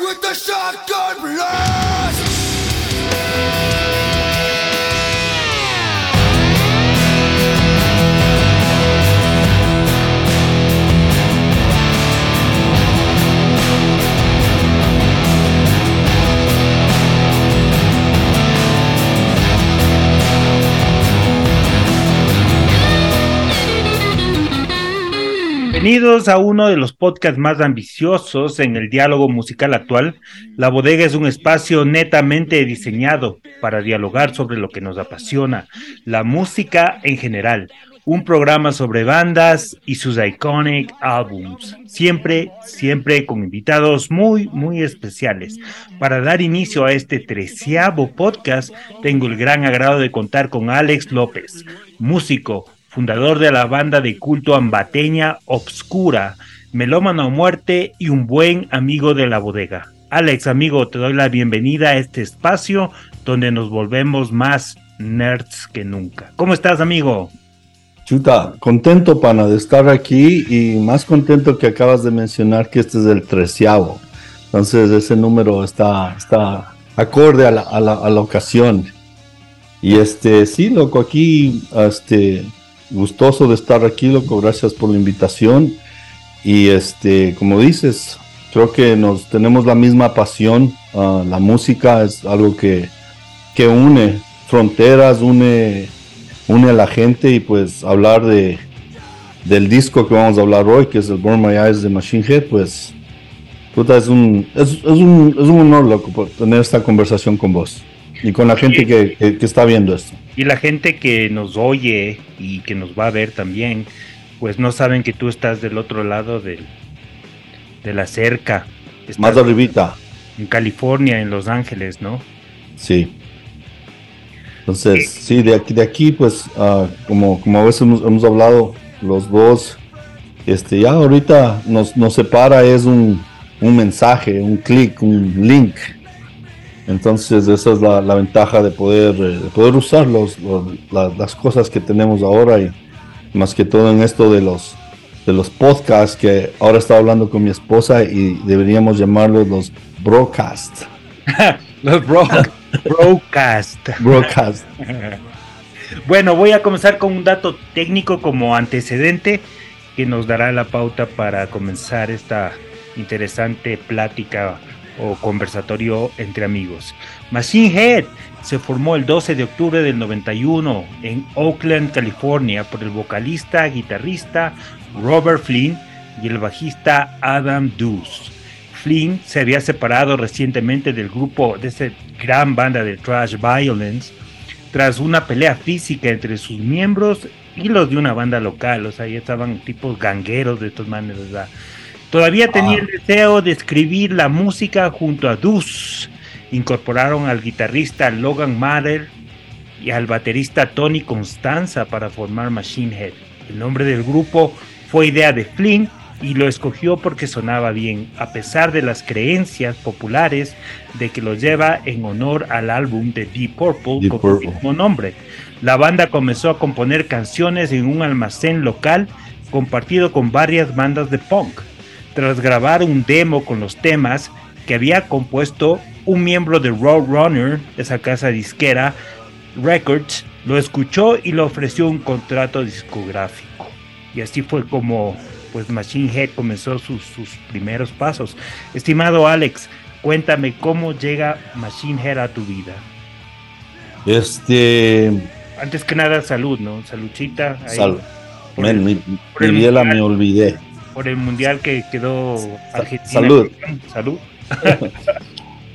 with the shotgun blast. Bienvenidos a uno de los podcasts más ambiciosos en el diálogo musical actual. La bodega es un espacio netamente diseñado para dialogar sobre lo que nos apasiona, la música en general. Un programa sobre bandas y sus iconic albums. Siempre, siempre con invitados muy, muy especiales. Para dar inicio a este treceavo podcast, tengo el gran agrado de contar con Alex López, músico, fundador de la banda de culto ambateña Obscura, melómano a muerte y un buen amigo de la bodega. Alex, amigo, te doy la bienvenida a este espacio donde nos volvemos más nerds que nunca. ¿Cómo estás, amigo? Chuta, contento, pana, de estar aquí y más contento que acabas de mencionar que este es el treceavo. Entonces, ese número está, está acorde a la, a la, a la ocasión. Y este, sí, loco, aquí, este, gustoso de estar aquí, loco. Gracias por la invitación. Y este, como dices, creo que nos tenemos la misma pasión. Ah, la música es algo que, que une fronteras, une, une a la gente y pues hablar de del disco que vamos a hablar hoy, que es el Burn My Eyes de Machine Head, pues puta, es un, es, es un, es un honor, loco, tener esta conversación con vos y con la gente que, que, que está viendo esto. Y la gente que nos oye y que nos va a ver también, pues no saben que tú estás del otro lado del, de la cerca. Estás Más arribita, en California, en Los Ángeles, ¿no? sí. Entonces, sí, de aquí, de aquí pues, ah, como, como a veces hemos, hemos hablado los dos, este, ya ahorita nos, nos separa es un, un mensaje, un clic, un link. Entonces, esa es la, la ventaja de poder, eh, de poder usar los, los- la- las cosas que tenemos ahora y más que todo en esto de los, de los podcasts que ahora estaba hablando con mi esposa y deberíamos llamarlos los broadcast. Los bro broadcast. Broadcast. Bueno, voy a comenzar con un dato técnico como antecedente que nos dará la pauta para comenzar esta interesante plática o conversatorio entre amigos. Machine Head se formó el 12 de octubre del 91 en Oakland, California, por el vocalista, guitarrista Robert Flynn y el bajista Adam Deuce. Flynn se había separado recientemente del grupo de esa gran banda de thrash violence tras una pelea física entre sus miembros y los de una banda local, o sea, ya estaban tipos gangueros de estos manes, ¿verdad? Todavía tenía Ah. el deseo de escribir la música junto a Deuce. Incorporaron al guitarrista Logan Mather y al baterista Tony Constanza para formar Machine Head. El nombre del grupo fue idea de Flynn y lo escogió porque sonaba bien, a pesar de las creencias populares de que lo lleva en honor al álbum de Deep Purple Deep con Purple. el mismo nombre. La banda comenzó a componer canciones en un almacén local compartido con varias bandas de punk. Tras grabar un demo con los temas que había compuesto un miembro de Roadrunner, esa casa disquera, Records, lo escuchó y le ofreció un contrato discográfico. Y así fue como pues Machine Head comenzó sus, sus primeros pasos. Estimado Alex, cuéntame cómo llega Machine Head a tu vida. Este, Antes que nada, salud, ¿no? Saludcita. ahí, sal, por, men, el, mi, me olvidé. Por el mundial que quedó Argentina. salud. Salud.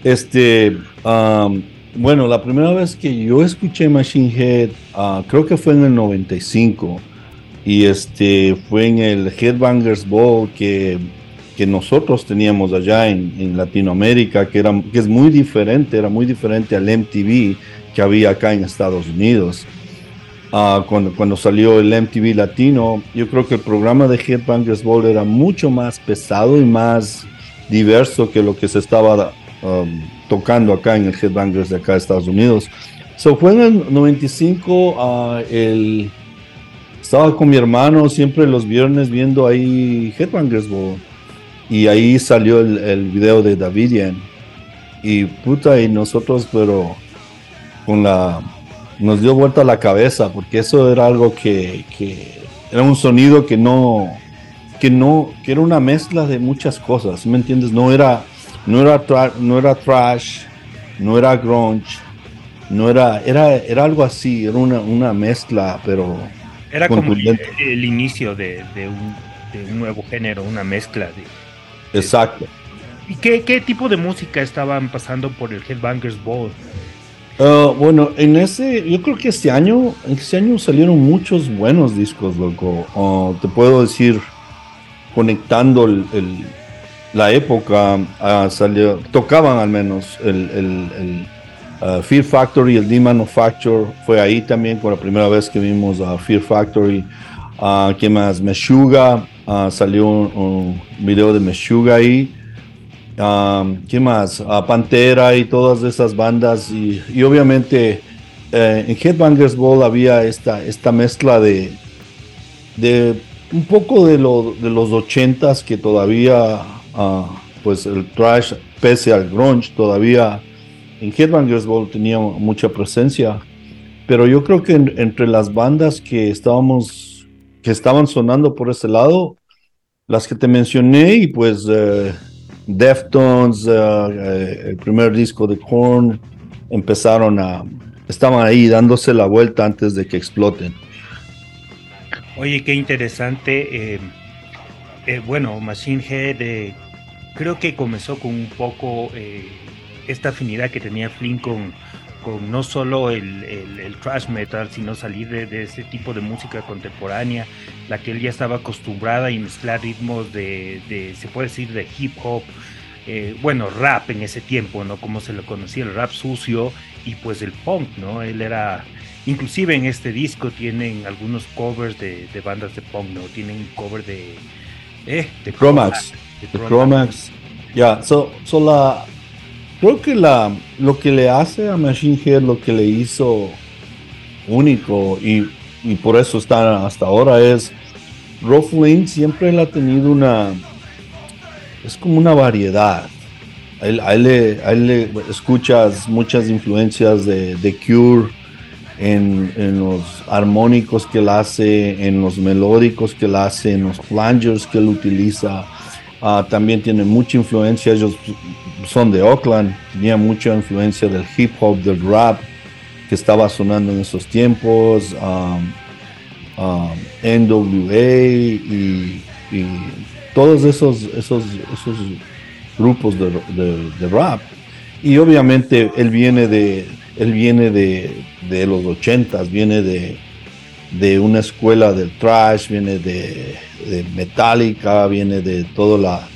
Este, am, bueno, la primera vez que yo escuché Machine Head, ah, creo que fue en el 95. Y este, fue en el Headbangers Ball que, que nosotros teníamos allá en, en Latinoamérica, que, era, que es muy diferente, era muy diferente al MTV que había acá en Estados Unidos. Ah, cuando, cuando salió el MTV Latino, yo creo que el programa de Headbangers Ball era mucho más pesado y más diverso que lo que se estaba um, tocando acá en el Headbangers de acá de Estados Unidos. So, fue en el 95, ah, el, estaba con mi hermano siempre los viernes viendo ahí Headbangers Ball. y ahí salió el, el video de Davidian. Y puta, y nosotros, pero con la. Nos dio vuelta la cabeza, porque eso era algo que, que era un sonido que no. Que no. Que era una mezcla de muchas cosas, ¿me entiendes? No era. No era, tra- no era trash, no era grunge, no era. Era, era algo así, era una, una mezcla, pero. Era como el, inicio de, de un, de un nuevo género, una mezcla de... Exacto. ¿Y qué, qué tipo de música estaban pasando por el Headbangers Ball? Ah, bueno, en ese, yo creo que este año, este año salieron muchos buenos discos, loco. Ah, te puedo decir, conectando la época, ah, salió, tocaban al menos el, Fear Factory, el D-Manufacture, fue ahí también con la primera vez que vimos a Fear Factory. Ah, ¿Qué más? Meshuga, salió un video de Meshuga ahí. Um, ¿Qué más? Ah, Pantera y todas esas bandas. Y, obviamente eh, en Headbangers Ball había esta, esta mezcla de, un poco de, lo, de los ochentas que todavía, ah, pues el trash, pese al grunge, todavía en Headbangers Ball tenía mucha presencia. Pero yo creo que en- entre las bandas que estábamos, que estaban sonando por ese lado, las que te mencioné y pues eh, Deftones, eh, eh, el primer disco de Korn, empezaron a, estaban ahí dándose la vuelta antes de que exploten. Oye, qué interesante. eh, bueno, Machine Head creo que comenzó con un poco esta afinidad que tenía Flynn con, con no solo el, el, el thrash metal, sino salir de, de ese tipo de música contemporánea, la que él ya estaba acostumbrada y mezclar ritmos de, de se puede decir, de hip hop. eh, bueno, rap en ese tiempo, ¿no? Como se lo conocía, el rap sucio y pues el punk, ¿no? Él era Inclusive en este disco tienen algunos covers de, de bandas de punk, ¿no? Tienen un cover de... Eh, de Chromax, de Chromax. Ya, so, so la, creo que la, lo que le hace a Machine Head, lo que le hizo único y, y por eso está hasta ahora es, Rolf Lane siempre él ha tenido una, es como una variedad. A él, él le, él le escuchas muchas influencias de, de Cure en, en los armónicos que él hace, en los melódicos que él hace, en los flangers que él utiliza. Ah, también tiene mucha influencia, ellos son de Oakland, tenía mucha influencia del hip hop, del rap que estaba sonando en esos tiempos, um, um, NWA y, todos esos, esos, grupos de, de- de rap. Y obviamente él viene de, él viene de, de los ochentas, viene de, de una escuela del trash, viene de, de Metallica, viene de todo la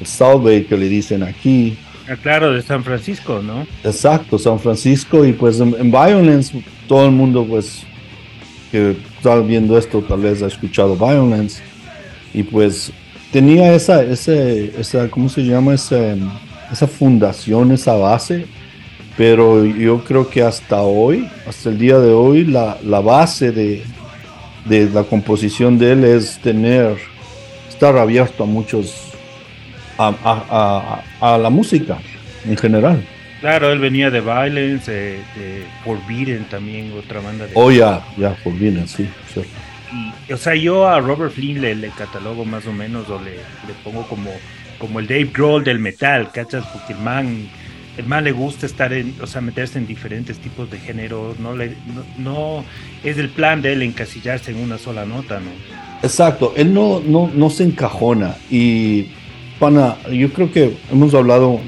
el South Bay que le dicen aquí. Ah, claro, de San Francisco, ¿no? Exacto, San Francisco y pues en, en Violence todo el mundo pues que está viendo esto tal vez ha escuchado Violence y pues tenía esa, ese, esa ¿cómo se llama? Esa, esa fundación, esa base, pero yo creo que hasta hoy, hasta el día de hoy, la, la base de, de la composición de él es tener, estar abierto a muchos, a, a- a- a la música en general. Claro, él venía de Violence, eh, de Forbidden también, otra banda de... Oh, ya, ya, por bien, sí, cierto. Y, o sea, yo a Robert Flynn le, le catalogo más o menos o le, le pongo como, como el Dave Grohl del metal, ¿cachas? Porque el man, el man le gusta estar en, o sea, meterse en diferentes tipos de género, no, le, no, es el plan de él encasillarse en una sola nota, ¿no? Exacto, él no, no, no se encajona y, pana, yo creo que hemos hablado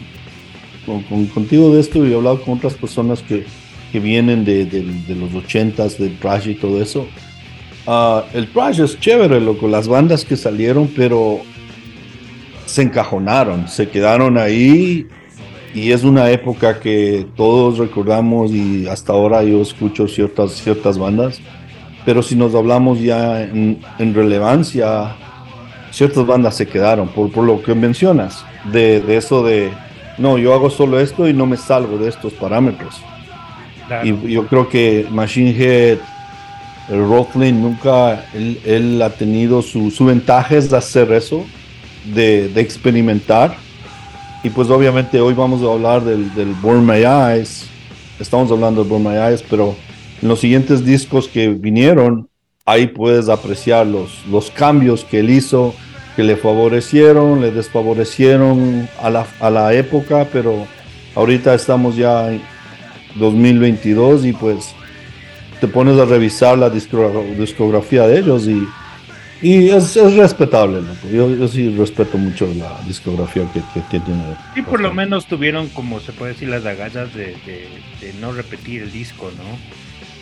con- contigo de esto y he hablado con otras personas que, que vienen de, de- de los ochentas, del trash y todo eso. Ah, el trash es chévere, loco, las bandas que salieron, pero se encajonaron, se quedaron ahí y es una época que todos recordamos y hasta ahora yo escucho ciertas, ciertas bandas, pero si nos hablamos ya en, en relevancia, ciertas bandas se quedaron por, por lo que mencionas, de, de eso de, no, yo hago solo esto y no me salgo de estos parámetros. Claro. Y yo creo que Machine Head, el Rockland nunca, él, él ha tenido su, su ventaja es de hacer eso, de, de experimentar. Y pues obviamente hoy vamos a hablar del, del Burn My Eyes. Estamos hablando de Burn My Eyes, pero en los siguientes discos que vinieron, ahí puedes apreciar los, los cambios que él hizo, que le favorecieron, le desfavorecieron a la, a la época, pero ahorita estamos ya en 2022 y pues te pones a revisar la discogra- discografía de ellos y, y es, es respetable. loco. Yo, yo sí respeto mucho la discografía que, que, tiene. Y por lo menos tuvieron, como se puede decir, las agallas de, de- de no repetir el disco, ¿no?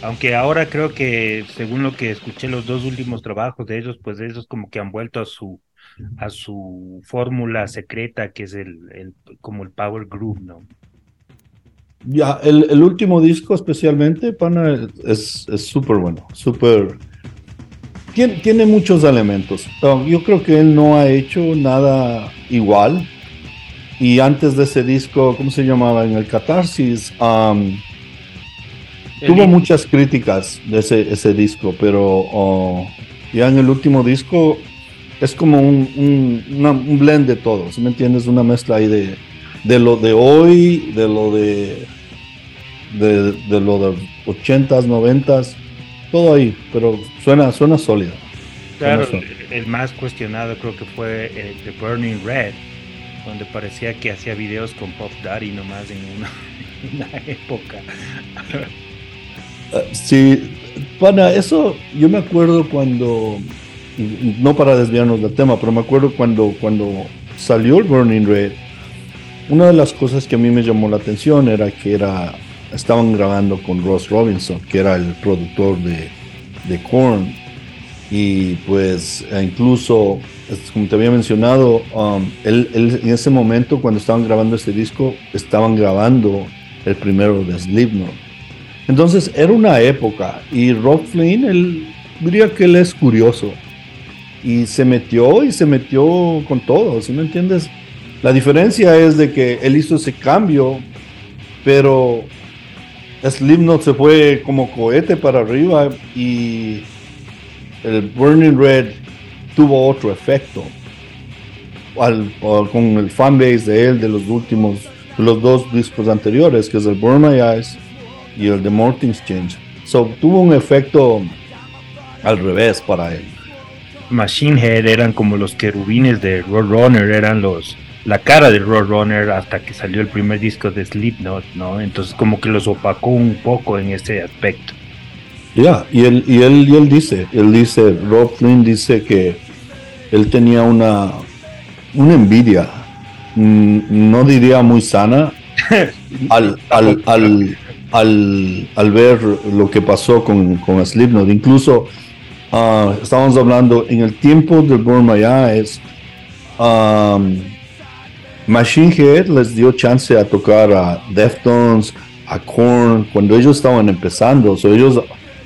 Aunque ahora creo que, según lo que escuché, los dos últimos trabajos de ellos, pues ellos como que han vuelto a su a su fórmula secreta, que es el, el como el power groove, ¿no? Ya, el, el último disco especialmente, pana, es es súper bueno, súper... Tiene, tiene muchos elementos. Yo creo que él no ha hecho nada igual. Y antes de ese disco, ¿cómo se llamaba? En el Catarsis, um, tuvo muchas críticas de ese, ese disco, pero oh, ya en el último disco es como un, un, una- un blend de todo, ¿sí me entiendes? Una mezcla ahí de, de lo de hoy, de lo de, de, de lo de 80s, 90s, todo ahí, pero suena, suena sólido. Claro, el, el más cuestionado creo que fue el The Burning Red, donde parecía que hacía videos con Pop Daddy nomás en una, una época. Ah, Sí, para eso yo me acuerdo cuando, no para desviarnos del tema, pero me acuerdo cuando, cuando salió el Burning Red, una de las cosas que a mí me llamó la atención era que era, estaban grabando con Ross Robinson, que era el productor de, de Korn, y pues e incluso, como te había mencionado, um, él, él en ese momento cuando estaban grabando este disco, estaban grabando el primero de Slipknot. Entonces era una época y Rob Flynn, él diría que él es curioso y se metió y se metió con todo, ¿sí me entiendes? La diferencia es de que él hizo ese cambio, pero Slipknot se fue como cohete para arriba y el Burning Red tuvo otro efecto con el fanbase de él de los últimos, los dos discos anteriores, que es el Burn My Eyes y el The Mortings Change. So, tuvo un efecto al revés para él. Machine Head eran como los querubines de Roadrunner, eran los la cara de Roadrunner hasta que salió el primer disco de Slipknot, ¿no? Entonces como que los opacó un poco en ese aspecto. Ya, y él, y él, y él dice, él dice, Rob Flynn dice que él tenía una, una envidia, mm, no diría muy sana, al, al, al, al, al ver lo que pasó con, con Slipknot. Incluso ah, estábamos hablando en el tiempo de Burn My Eyes, um, Machine Head les dio chance a tocar a Deftones, a Korn, cuando ellos estaban empezando. So, ellos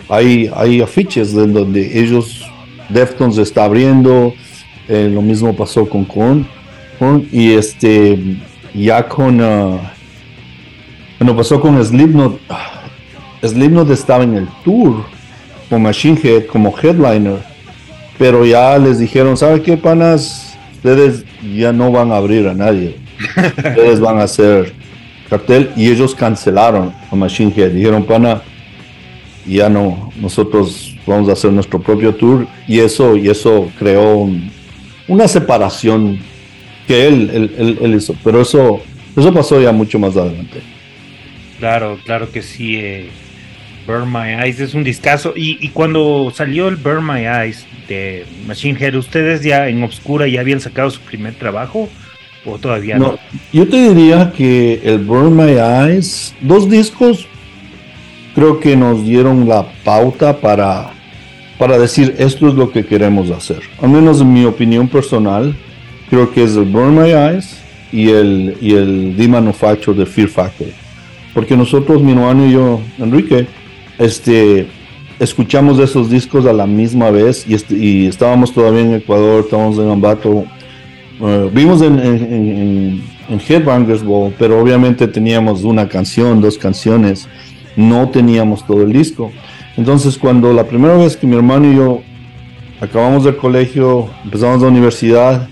hay, hay afiches de donde ellos, Deftones está abriendo, eh, lo mismo pasó con Korn, y este, ya con, ah, bueno, pasó con Slipknot, ah, Slipknot estaba en el tour con Machine Head como headliner, pero ya les dijeron, ¿sabe qué, panas? Ustedes ya no van a abrir a nadie, ustedes van a hacer cartel, y ellos cancelaron a Machine Head, dijeron, pana, ya no, nosotros vamos a hacer nuestro propio tour y eso, y eso creó un- una separación que él, él, él- él hizo, pero eso, eso pasó ya mucho más adelante. Claro, claro que sí. eh, Burn My Eyes es un discazo. Y, y cuando salió el Burn My Eyes de Machine Head, ¿ustedes ya en Obscura ya habían sacado su primer trabajo? ¿O todavía no? No, yo te diría que el Burn My Eyes, dos discos, creo que nos dieron la pauta para, para decir esto es lo que queremos hacer. Al menos en mi opinión personal, creo que es el Burn My Eyes y el, y el The Manufacture de Fear Factory. Porque nosotros, mi hermano y yo, Enrique, este, escuchamos esos discos a la misma vez y, este- y estábamos todavía en Ecuador, estábamos en Ambato, eh, vimos en, en, en, en Headbangers Ball, pero obviamente teníamos una canción, dos canciones, no teníamos todo el disco. Entonces, cuando la primera vez que mi hermano y yo acabamos del colegio, empezamos la universidad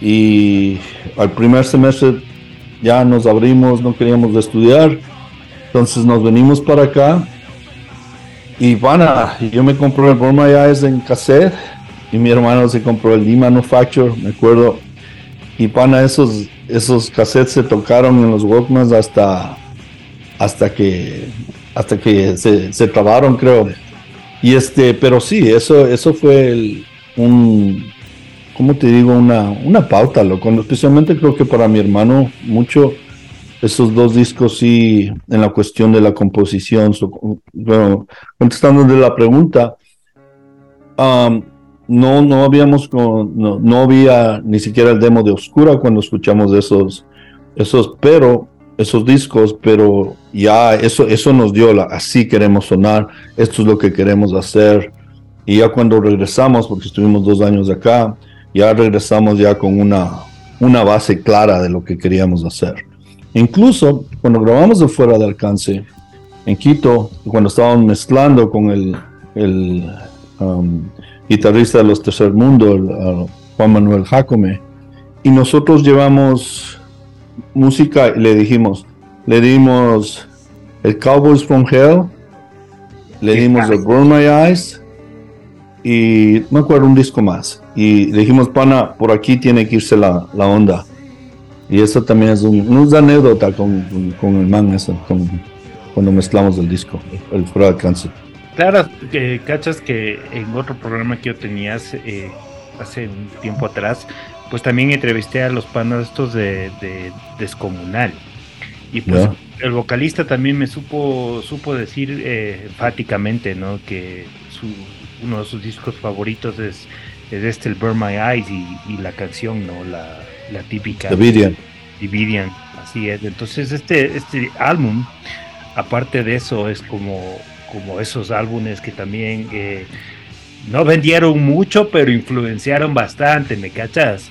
y al primer semestre ya nos abrimos, no queríamos estudiar, entonces nos venimos para acá y van yo me compré el Born My Eyes en cassette y mi hermano se compró el D-Manufacture, me acuerdo, y pana, esos, esos cassettes se tocaron en los Walkmans hasta, hasta que, hasta que se, se trabaron, creo. Y este, pero sí, eso, eso fue un, ¿cómo te digo? Una, una pauta, loco. Especialmente creo que para mi hermano, mucho esos dos discos sí, en la cuestión de la composición. bueno, contestando de la pregunta, no, no habíamos, no, no, había ni siquiera el demo de Oscura cuando escuchamos esos, esos, pero, esos discos, pero ya eso, eso nos dio la, así queremos sonar, esto es lo que queremos hacer. Y ya cuando regresamos, porque estuvimos dos años acá, ya regresamos ya con una, una base clara de lo que queríamos hacer. Incluso cuando grabamos de Fuera de Alcance, en Quito, cuando estábamos mezclando con el, um, guitarrista de los Tercer Mundo, Juan Manuel Jacome, y nosotros llevamos música y le dijimos, le dimos el Cowboys from Hell, le dimos el Burn My Eyes y me acuerdo un disco más. Y le dijimos, pana, por aquí tiene que irse la, onda. Y eso también es un, una anécdota con, el man, eso, cuando mezclamos el disco, el fuera de alcance. Claro, que cachas que en otro programa que yo tenías eh, hace un tiempo atrás, pues también entrevisté a los panas estos de, Descomunal. Y pues el vocalista también me supo supo decir eh, enfáticamente, ¿no? Que su, uno de sus discos favoritos es, es este, el Burn My Eyes y, la canción, ¿no? La, la típica. Davidian. Davidian, así es. Entonces este, este álbum, aparte de eso, es como como esos álbumes que también eh, no vendieron mucho, pero influenciaron bastante, ¿me cachas?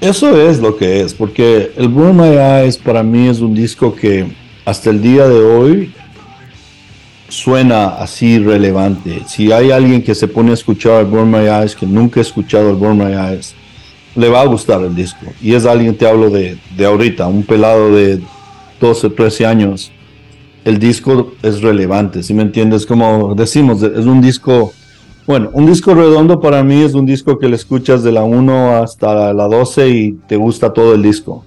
Eso es lo que es, porque el Burn My Eyes para mí es un disco que hasta el día de hoy suena así relevante. Si hay alguien que se pone a escuchar el Burn My Eyes, que nunca ha escuchado el Burn My Eyes, le va a gustar el disco. Y es alguien, te hablo de, de ahorita, un pelado de 12, 13 años el disco es relevante, si me entiendes? Como decimos, es un disco, bueno, un disco redondo para mí es un disco que le escuchas de la 1 hasta la 12 y te gusta todo el disco.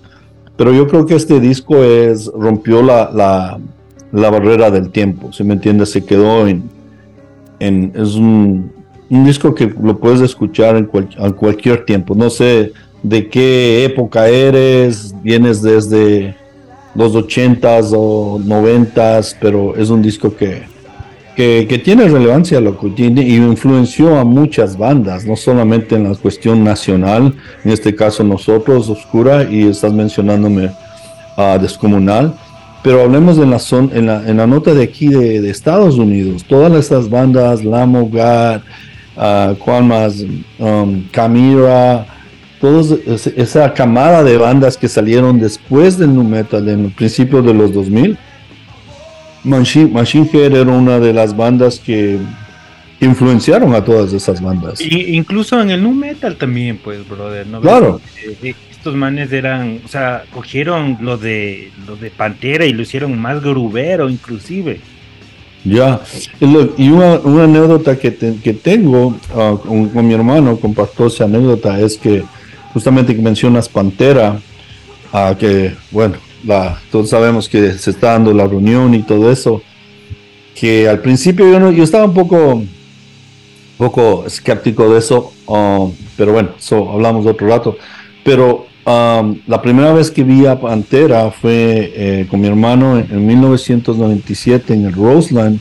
Pero yo creo que este disco es, rompió la, la, barrera del tiempo, si me entiendes? Se quedó en, en es un, un disco que lo puedes escuchar en, cualquier tiempo. No sé de qué época eres, vienes desde los ochentas o noventas, pero es un disco que, que, tiene relevancia, lo que tiene, y influenció a muchas bandas, no solamente en la cuestión nacional, en este caso nosotros, Oscura, y estás mencionándome a Descomunal, pero hablemos la, en la nota de aquí de, Estados Unidos, todas estas bandas, Lamo, God, uh, más? Um, Camira, todos esa camada de bandas que salieron después del nu metal en el principio de los 2000 Machine, Machine Head era una de las bandas que influenciaron a todas esas bandas incluso en el nu metal también pues brother ¿no? claro eh, estos manes eran o sea cogieron lo de lo de Pantera y lo hicieron más grubero inclusive ya, y una, anécdota que, que tengo ah, con, mi hermano, compartió esa anécdota, es que justamente que mencionas Pantera, a que, bueno, la, todos sabemos que se está dando la reunión y todo eso, que al principio yo, no, yo estaba un poco, poco escéptico de eso, um, pero bueno, eso hablamos otro rato, pero um, la primera vez que vi a Pantera fue eh, con mi hermano en, 1997 en el Roseland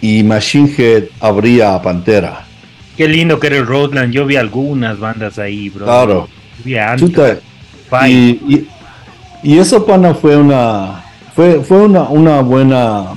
y Machine Head abría a Pantera. Qué lindo que era el Roadland. Yo vi algunas bandas ahí, bro. Claro. y, y, eso, pana, fue una. Fue, fue una, una buena.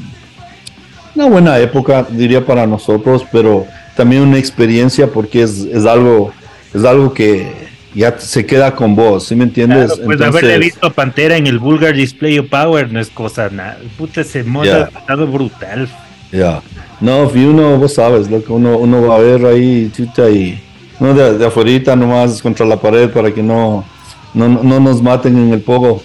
Una buena época, diría, para nosotros, pero también una experiencia porque es, es algo. Es algo que ya se queda con vos, ¿sí me entiendes? Claro, pues haberle visto a Pantera en el Vulgar Display of Power no es cosa nada. Puta, ese modo ha estado brutal. Ya. No, y uno, vos sabes, lo que uno, uno va a ver ahí, chuta, y no de, de afuera nomás contra la pared para que no, no, no nos maten en el pogo.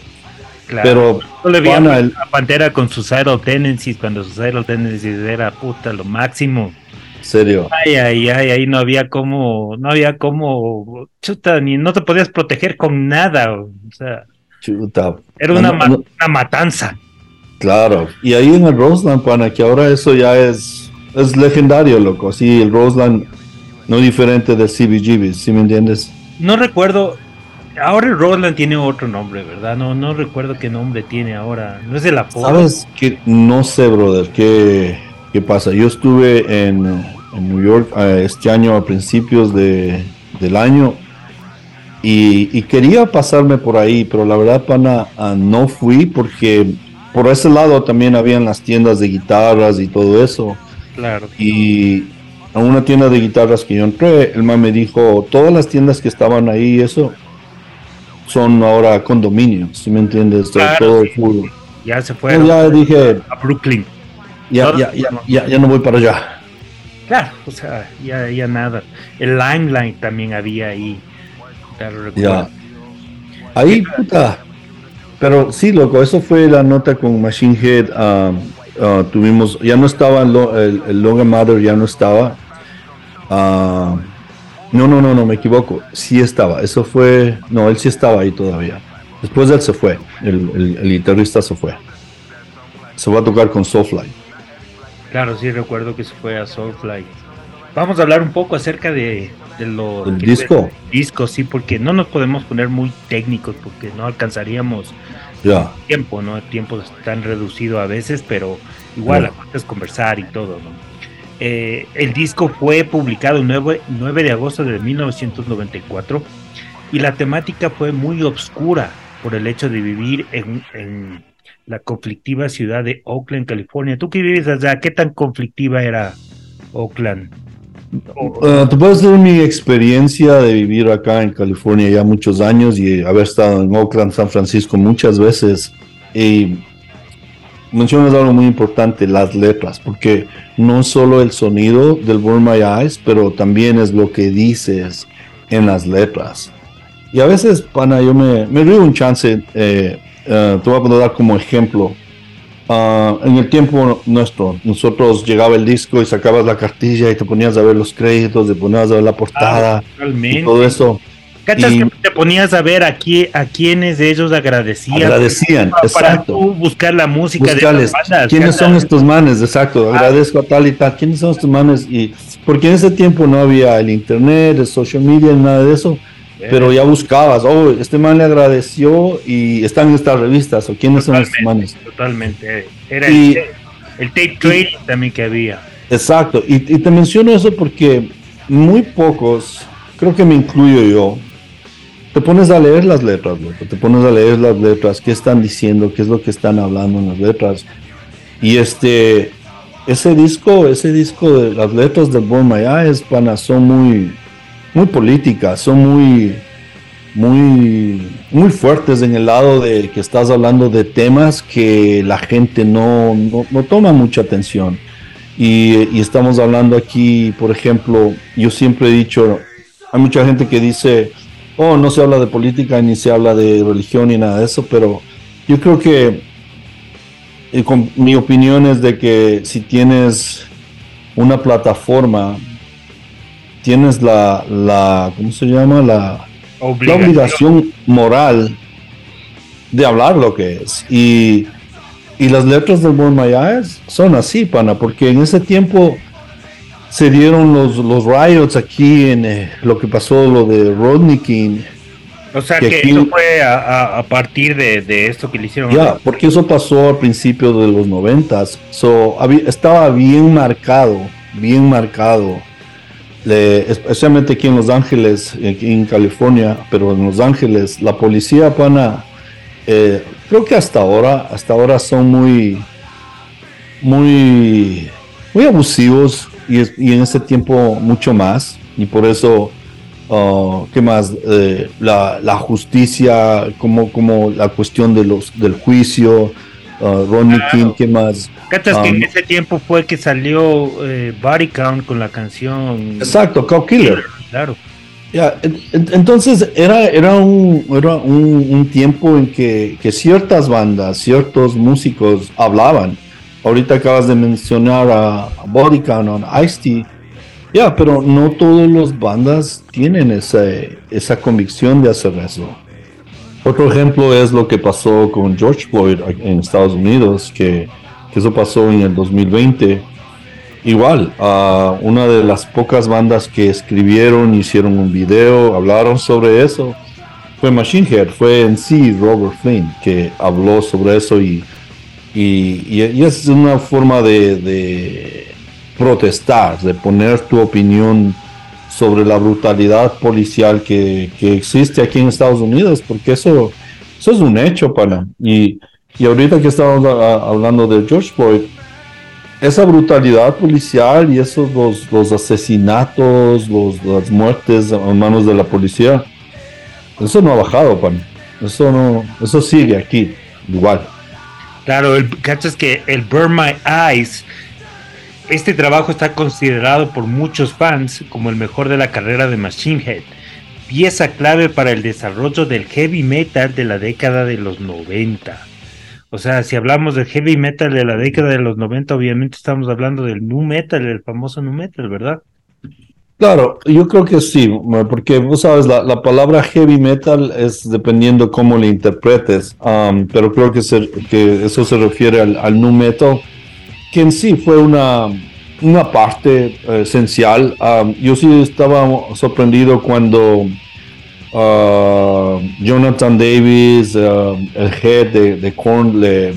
Claro. Pero Yo le vi a, pana, el- a Pantera con Suicidal Tendencies cuando Suicidal Tendencies era puta lo máximo. Serio. Ay, ay, ay, ahí no había como, no había como, chuta, ni no te podías proteger con nada. O sea, Chuta. era una, No, ma- no, una matanza. Claro. Y ahí en el Roseland, pana, que ahora eso ya es, es legendario, loco. Sí, el Roseland no diferente del CBGB, ¿sí me entiendes? No recuerdo, ahora el Roland tiene otro nombre, ¿verdad? No, no recuerdo qué nombre tiene ahora. No es el apodo. ¿Sabes que No sé, brother, qué, qué pasa. Yo estuve en, en New York eh, este año a principios de, del año y, y quería pasarme por ahí, pero la verdad, pana, ah, no fui porque por ese lado también habían las tiendas de guitarras y todo eso. Claro. Y a una tienda de guitarras que yo entré, el man me dijo, todas las tiendas que estaban ahí, eso, son ahora condominios, ¿sí me entiendes? Claro, todo sí. full. Ya se fueron ya dije, a Brooklyn. Ya, Todo- ya, ya, ya, ya no voy para allá. Claro, o sea, ya, ya nada. El Limelight también había ahí. Claro. Ya. Ahí, puta. Pero sí, loco, eso fue la nota con Machine Head. ah, tuvimos, ya no estaba el, el, el Logan Matter, ya no estaba. Ah, no, no, no, no, me equivoco. Sí estaba. Eso fue, no, él sí estaba ahí todavía. Después él se fue, el guitarrista se fue. Se va a tocar con Soulfly. Claro, sí recuerdo que se fue a Soulfly. Vamos a hablar un poco acerca de, de lo sí, porque no nos podemos poner muy técnicos porque no alcanzaríamos Ya. tiempo, ¿no? El tiempo es tan reducido a veces, pero igual cosa es conversar y todo, ¿no? Eh, el disco fue publicado el 9, 9 de agosto de 1994 y la temática fue muy obscura por el hecho de vivir en, en la conflictiva ciudad de Oakland, California. Tú que vives allá, ¿qué tan conflictiva era Oakland? Uh, te puedo decir mi experiencia de vivir acá en California ya muchos años y haber estado en Oakland, San Francisco muchas veces. Y mencionas algo muy importante, las letras, porque no solo el sonido del Burn My Eyes, pero también es lo que dices en las letras. Y a veces, pana, yo me, me río un chance, eh, eh, te voy a dar como ejemplo. Ah, en el tiempo nuestro, nosotros llegaba el disco y sacabas la cartilla y te ponías a ver los créditos, te ponías a ver la portada y Realmente. todo eso. ¿Cachas y- que te ponías a ver a, qui- a quienes ellos agradecían? Agradecían, para exacto. buscar la música Buscarles, de las bandas. ¿quiénes son estos manes? Exacto, Ah. agradezco a tal y tal. ¿Quiénes son estos manes? Y porque en ese tiempo no había el internet, el social media, nada de eso. Pero ya buscabas, oh, este man le agradeció y están en estas revistas, o quiénes son estos manes. Totalmente. Era Y- el, el tape trading también que había. Exacto, y, y te menciono eso porque muy pocos, creo que me incluyo yo, te pones a leer las letras, loco, te pones a leer las letras, qué están diciendo, qué es lo que están hablando en las letras. Y este, ese disco, ese disco de las letras de Born My Eyes, pana, son muy, muy políticas, son muy, muy, muy fuertes en el lado de que estás hablando de temas que la gente no, no, no toma mucha atención. Y, y estamos hablando aquí, por ejemplo, yo siempre he dicho, hay mucha gente que dice, oh, no se habla de política ni se habla de religión ni nada de eso, pero yo creo que eh, con- mi opinión es de que si tienes una plataforma, tienes la, la ¿cómo se llama? La, la obligación moral de hablar lo que es. Y, y las letras del Born My Eyes son así, pana, porque en ese tiempo se dieron los, los riots aquí en eh, lo que pasó, lo de Rodney King. O sea que que aquí- eso fue a, a- partir de, de esto que le hicieron. Ya, porque eso pasó al principio de los noventas. So, había- estaba bien marcado, bien marcado. Especialmente aquí en Los Ángeles, aquí en California, pero en Los Ángeles, la policía pana, eh, creo que hasta ahora, hasta ahora son muy, muy, muy abusivos y en ese tiempo mucho más. Y por eso, ah, ¿qué más? Eh, la, la justicia, como, como la cuestión de los, del juicio, ah, Claro. King, ¿qué más? ¿Cachas que Um, en ese tiempo fue que salió eh, Body Count con la canción? Exacto, Cow Killer. Claro. En- entonces era, era, un, era un, un tiempo en que, que ciertas bandas, ciertos músicos hablaban. Ahorita acabas de mencionar a, a Bodycount, a Ice-T. Ya, pero no todas las bandas tienen ese- esa convicción de hacer eso. Otro ejemplo es lo que pasó con George Floyd en Estados Unidos, que, eso pasó en el 2020. Igual, a una de las pocas bandas que escribieron, hicieron un video, hablaron sobre eso, fue Machine Head, fue en sí Robert Flynn que habló sobre eso y, y, es una forma de protestar, de poner tu opinión sobre la brutalidad policial que, que existe aquí en Estados Unidos, porque eso, eso es un hecho, pana. Y, y ahorita que estamos hablando de George Floyd, esa brutalidad policial y esos los, los asesinatos, los, las muertes a manos de la policía, eso no ha bajado, pan. Eso no, eso sigue aquí, igual. Claro, el cachas que el Burn My Eyes, este trabajo está considerado por muchos fans como el mejor de la carrera de Machine Head, pieza clave para el desarrollo del heavy metal de la década de los 90. O sea, si hablamos del heavy metal de la década de los 90, obviamente estamos hablando del nu metal, el famoso nu metal, ¿verdad? Claro, yo creo que sí, porque vos sabes, la, la palabra heavy metal es dependiendo cómo le interpretes, um, pero creo que, que eso se refiere al nu metal, que en sí fue una, una parte eh, esencial. Um, yo sí estaba sorprendido cuando uh, Jonathan Davis, uh, el head de, de Korn, le,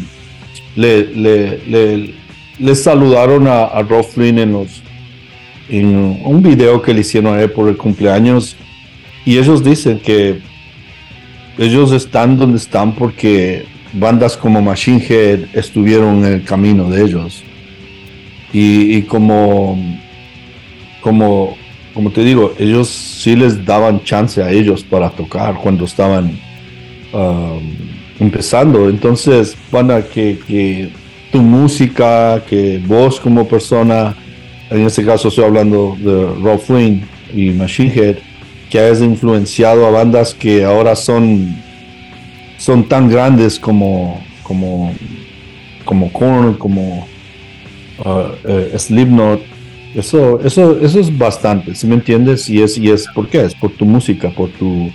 le, le, le- le saludaron a, a Rob en los en un video que le hicieron a él por el cumpleaños y ellos dicen que ellos están donde están porque bandas como Machine Head estuvieron en el camino de ellos. Y, como como como te digo ellos sí les daban chance a ellos para tocar cuando estaban um, empezando. Entonces para que, que tu música que vos como persona en este caso estoy hablando de Rob Flynn y Machine Head, que has influenciado a bandas que ahora son, son tan grandes como, como, como Korn, como uh, eh, Slipknot. Eso, eso, eso es bastante, ¿sí me entiendes? Y es, y es ¿por qué? Es por tu música, por tu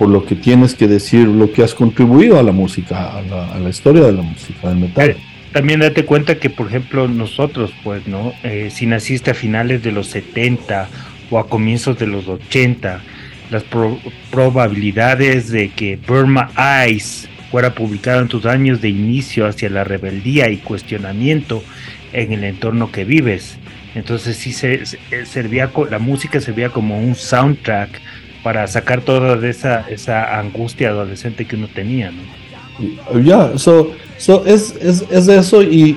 por lo que tienes que decir, lo que has contribuido a la música, a la, a la historia de la música, del metal. También date cuenta que, por ejemplo, nosotros, pues, ¿no? Eh, si naciste a finales de los 70 o a comienzos de los 80, las pro- probabilidades de que Burma Eyes fuera publicado en tus años de inicio hacia la rebeldía y cuestionamiento en el entorno que vives. Entonces sí se, se- eh, servía la música servía como un soundtrack para sacar toda esa, esa angustia adolescente que uno tenía, ¿no? Ya, so, so es, es, es eso y,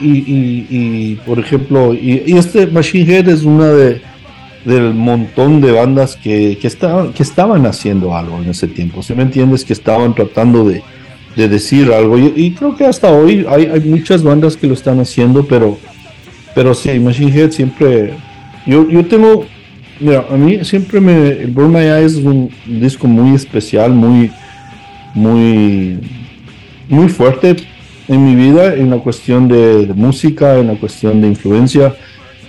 y, por ejemplo, y, y este Machine Head es una de del montón de bandas que, que, estaban, que estaban haciendo algo en ese tiempo, si me entiendes? Que estaban tratando de, de decir algo y, creo que hasta hoy hay, hay muchas bandas que lo están haciendo, pero, pero sí, Machine Head siempre, yo, yo tengo, mira, a mí siempre me, el Burn My es un disco muy especial, muy, muy muy fuerte en mi vida en la cuestión de, de música, en la cuestión de influencia,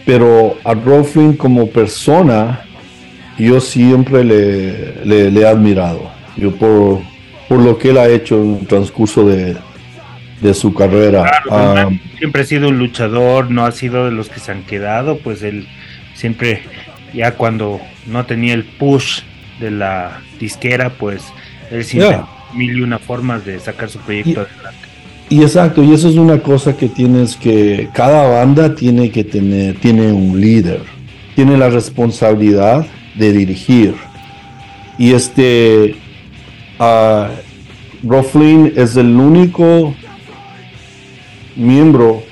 pero a Rob Flynn como persona yo siempre le, le- le he admirado, yo por, por lo que él ha hecho en el transcurso de, de su carrera. Claro, Ah, siempre ha sido un luchador, no ha sido de los que se han quedado, pues él siempre, ya cuando no tenía el push de la disquera, pues él siempre Yeah. mil y una formas de sacar su proyecto Y- adelante. Y exacto, y eso es una cosa que tienes que, cada banda tiene que tener, tiene un líder, tiene la responsabilidad de dirigir. Y este, Flynn es el único miembro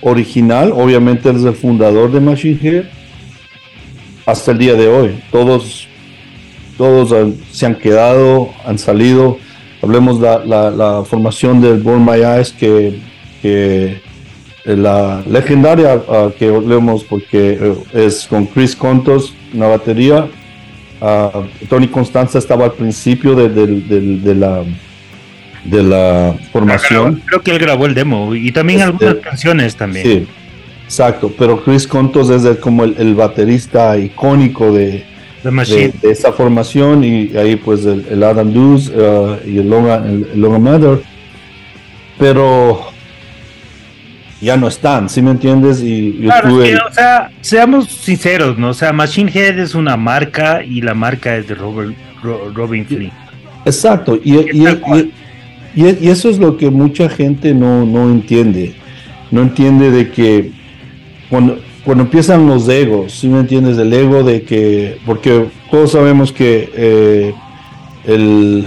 original, obviamente es el fundador de Machine Head, hasta el día de hoy. Todos, todos se han quedado, han salido. Hablemos la, la, la formación del Born My Eyes, que, que eh, la legendaria ah, que hablemos porque eh, es con Chris Contos en la batería, ah, Tony Constanza estaba al principio de, de- de- de la, de la formación. Creo que él grabó el demo y también Este, algunas canciones también. Sí, exacto, pero Chris Contos es como el, el baterista icónico de, de, de esa formación y ahí pues el, el Adam Deuce uh, y el Longa, el, el Longa Matter. Pero ya no están, ¿sí me entiendes? Y Claro, tuve- es que, o sea, seamos sinceros, ¿no? O sea, Machine Head es una marca y la marca es de Robert, Ro- Robin Flynn. Exacto, y- y- y eso es lo que mucha gente no, no entiende. No entiende de que cuando, cuando empiezan los egos, ¿sí me entiendes? El ego de que, porque todos sabemos que eh, el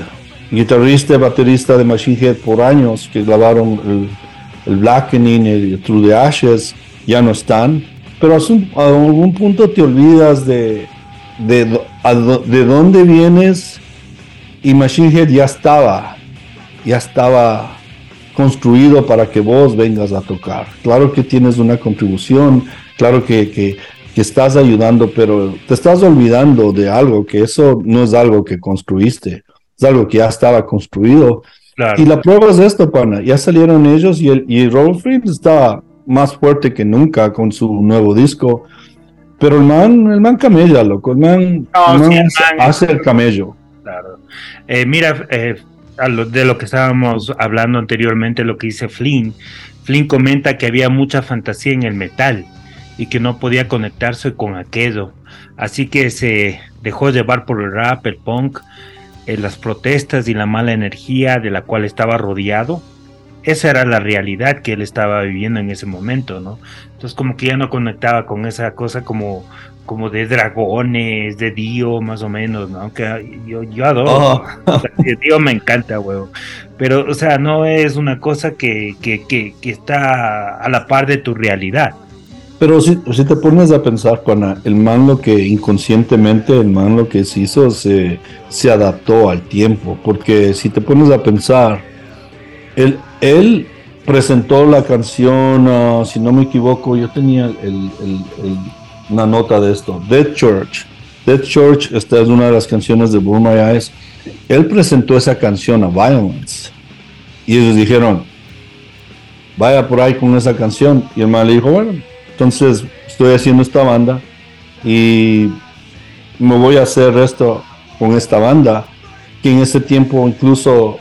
guitarrista y baterista de Machine Head por años que grabaron el, el Blackening, el Through the Ashes, ya no están. Pero a, algún punto te olvidas de, de, de dónde vienes y Machine Head ya estaba, ya estaba construido para que vos vengas a tocar. Claro que tienes una contribución, claro que, que- que estás ayudando, pero te estás olvidando de algo, que eso no es algo que construiste, es algo que ya estaba construido. Claro. Y la prueba es esto, pana, ya salieron ellos y, el, y Fripp está más fuerte que nunca con su nuevo disco. Pero el man, el man camella, loco. El man, No, el man sí, el hace- man- hace el camello. Claro. Eh, mira, eh, a lo- de lo que estábamos hablando anteriormente, lo que dice Flynn. Flynn comenta que había mucha fantasía en el metal y que no podía conectarse con aquello. Así que se dejó llevar por el rap, el punk, eh, las protestas y la mala energía de la cual estaba rodeado. Esa era la realidad que él estaba viviendo en ese momento, ¿no? Entonces como que ya no conectaba con esa cosa como, como de dragones, de Dio, más o menos, ¿no? Aunque yo, yo adoro. Oh. o sea, Dio me encanta, huevo. Pero, o sea, no es una cosa que, que, que, que está a la par de tu realidad. Pero si, si te pones a pensar, Juana, el man lo que inconscientemente, el man lo que se hizo, se, se adaptó al tiempo. Porque si te pones a pensar, él, él presentó la canción, ah, si no me equivoco, yo tenía el- el- el- una nota de esto, Dead Church. Dead Church, esta es una de las canciones de Burn My Eyes. Él presentó esa canción a Violence. Y ellos dijeron, vaya por ahí con esa canción. Y el man le dijo, bueno, entonces estoy haciendo esta banda y me voy a hacer esto con esta banda, que en ese tiempo incluso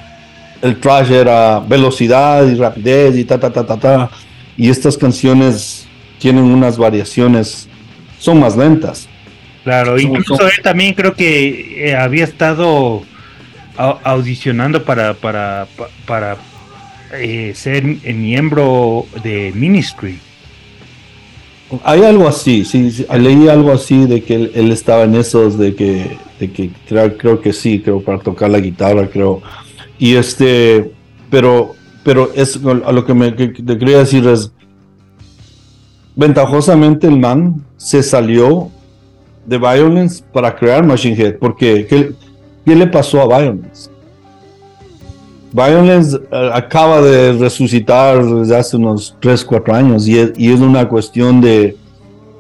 el trash era velocidad y rapidez y ta ta ta ta ta. Y estas canciones tienen unas variaciones, son más lentas. Claro, incluso son- él también creo que eh, había estado au- audicionando para, para, pa- para eh, ser miembro de Ministry. Hay algo así, sí, leí algo así de que él, estaba en esos, de que, de que creo, que sí, creo para tocar la guitarra, creo. Y este, pero, pero es a lo que me quería decir es, ventajosamente el man se salió de Violence para crear Machine Head, porque ¿qué, qué le pasó a Violence? Violence eh, acaba de resucitar desde hace unos 3, 4 años y es, y es una cuestión de...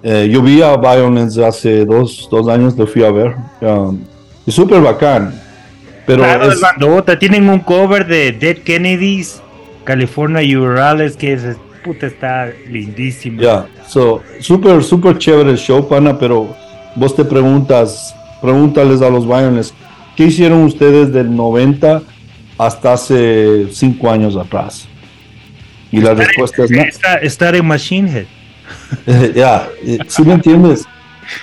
eh, yo vi a Violence hace dos, dos años, lo fui a ver. um, es súper bacán. Pero claro, es- el bandota. Tienen un cover de Dead Kennedys, California Urales, que es, puta, está lindísimo. Ya, so, súper, súper chévere el show, pana, pero vos te preguntas, pregúntales a los Violence, ¿qué hicieron ustedes del 90 hasta hace 5 años atrás? Y la respuesta es no. Estar en Machine Head. Eh, Ya, eh, ¿sí me entiendes?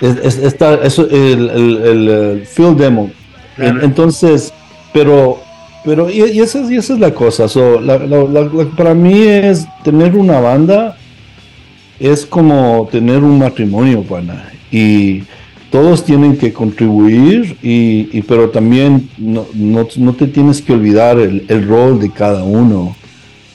Es, es- está, eso, el, el, el, field demo. Claro. Entonces, pero, pero y, y esa, es- y esa es la cosa. so, la- la- la- la- para mí es tener una banda es como tener un matrimonio, pana. Y todos tienen que contribuir, y, y- pero también no, no, no te tienes que olvidar el, el rol de cada uno.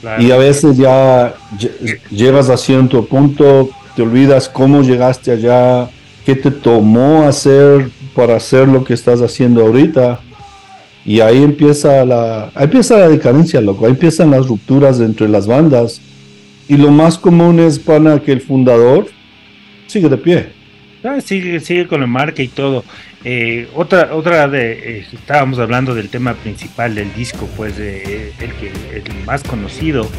Claro. Y a veces ya lle- llegas a cierto punto, te olvidas cómo llegaste allá, qué te tomó hacer para hacer lo que estás haciendo ahorita. Y ahí empieza la, ahí empieza la decadencia, loco. Ahí empiezan las rupturas entre las bandas. Y lo más común es, pana, que el fundador sigue de pie. Ah, sigue, sigue con la marca y todo. Eh, otra, otra de, eh, estábamos hablando del tema principal del disco, pues el que más conocido